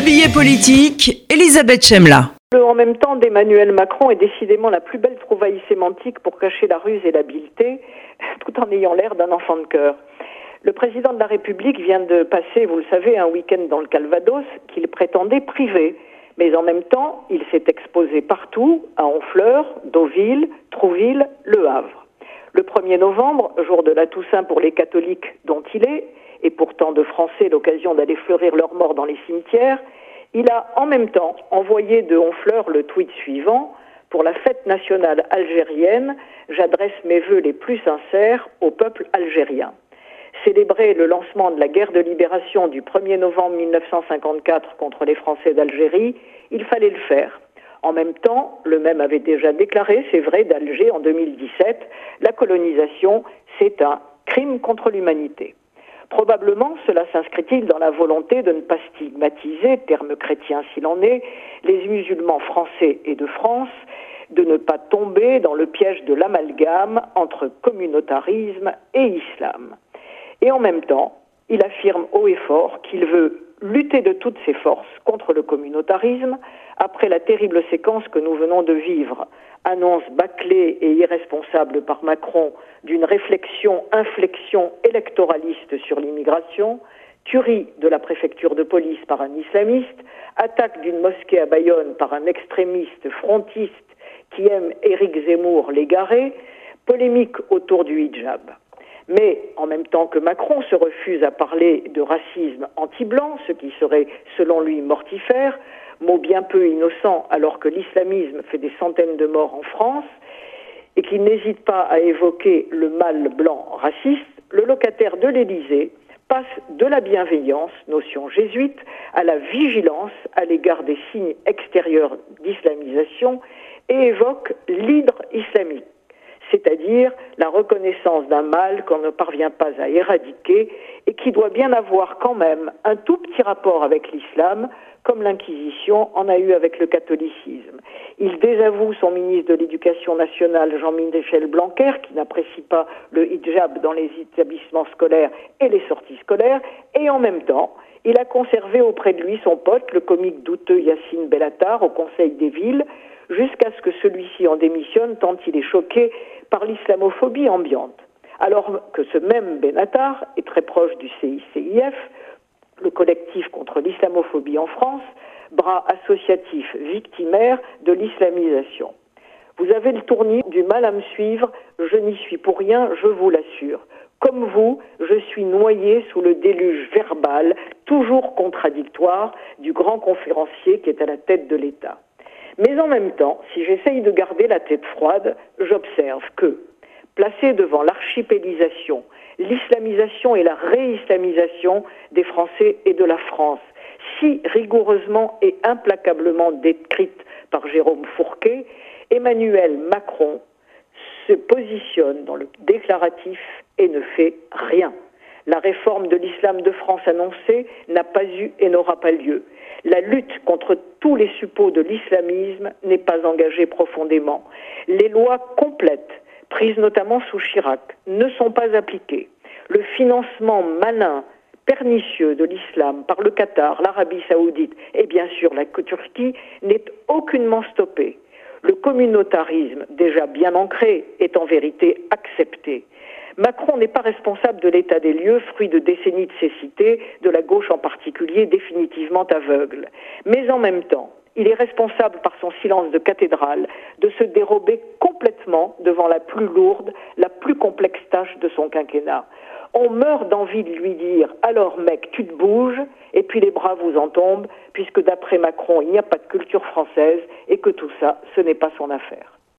Le billet politique, Elisabeth Chemla. Le en même temps d'Emmanuel Macron est décidément la plus belle trouvaille sémantique pour cacher la ruse et l'habileté, tout en ayant l'air d'un enfant de cœur. Le président de la République vient de passer, vous le savez, un week-end dans le Calvados qu'il prétendait privé. Mais en même temps, il s'est exposé partout, à Honfleur, Deauville, Trouville, Le Havre. Le 1er novembre, jour de la Toussaint pour les catholiques dont il est, et pourtant de Français l'occasion d'aller fleurir leurs morts dans les cimetières, il a en même temps envoyé de Honfleur le tweet suivant Pour la fête nationale algérienne, j'adresse mes vœux les plus sincères au peuple algérien. Célébrer le lancement de la guerre de libération du 1er novembre 1954 contre les Français d'Algérie, il fallait le faire. En même temps, le même avait déjà déclaré, c'est vrai, d'Alger en 2017, la colonisation, c'est un crime contre l'humanité. Probablement, cela s'inscrit-il dans la volonté de ne pas stigmatiser, terme chrétien s'il en est, les musulmans français et de France, de ne pas tomber dans le piège de l'amalgame entre communautarisme et islam. Et en même temps, il affirme haut et fort qu'il veut lutter de toutes ses forces contre le communautarisme après la terrible séquence que nous venons de vivre. Annonce bâclée et irresponsable par Macron d'une réflexion, inflexion électoraliste sur l'immigration, tuerie de la préfecture de police par un islamiste, attaque d'une mosquée à Bayonne par un extrémiste frontiste qui aime Éric Zemmour l'égaré, polémique autour du hijab. Mais en même temps que Macron se refuse à parler de racisme anti-blanc, ce qui serait selon lui mortifère, mot bien peu innocent alors que l'islamisme fait des centaines de morts en France, et qu'il n'hésite pas à évoquer le mal blanc raciste, le locataire de l'Élysée passe de la bienveillance, notion jésuite, à la vigilance à l'égard des signes extérieurs d'islamisation et évoque l'hydre islamique c'est-à-dire la reconnaissance d'un mal qu'on ne parvient pas à éradiquer et qui doit bien avoir quand même un tout petit rapport avec l'islam, comme l'Inquisition en a eu avec le catholicisme. Il désavoue son ministre de l'Éducation nationale, Jean-Michel Blanquer, qui n'apprécie pas le hijab dans les établissements scolaires et les sorties scolaires, et en même temps, il a conservé auprès de lui son pote, le comique douteux Yacine Bellatar, au Conseil des villes, jusqu'à ce que celui-ci en démissionne tant il est choqué par l'islamophobie ambiante. Alors que ce même Benatar est très proche du CICIF, le collectif contre l'islamophobie en France, bras associatif victimaire de l'islamisation. Vous avez le tournis du mal à me suivre, je n'y suis pour rien, je vous l'assure. Comme vous, je suis noyé sous le déluge verbal, toujours contradictoire, du grand conférencier qui est à la tête de l'État. Mais en même temps, si j'essaye de garder la tête froide, j'observe que, placé devant l'archipélisation, l'islamisation et la réislamisation des Français et de la France, si rigoureusement et implacablement décrite par Jérôme Fourquet, Emmanuel Macron se positionne dans le déclaratif et ne fait rien. La réforme de l'islam de France annoncée n'a pas eu et n'aura pas lieu. La lutte contre tous les suppôts de l'islamisme n'est pas engagée profondément. Les lois complètes, prises notamment sous Chirac, ne sont pas appliquées. Le financement malin, pernicieux de l'islam par le Qatar, l'Arabie saoudite et bien sûr la Turquie n'est aucunement stoppé. Le communautarisme, déjà bien ancré, est en vérité accepté. Macron n'est pas responsable de l'état des lieux, fruit de décennies de cécité, de la gauche en particulier, définitivement aveugle. Mais en même temps, il est responsable par son silence de cathédrale de se dérober complètement devant la plus lourde, la plus complexe tâche de son quinquennat. On meurt d'envie de lui dire alors mec, tu te bouges, et puis les bras vous en tombent, puisque d'après Macron, il n'y a pas de culture française et que tout ça, ce n'est pas son affaire.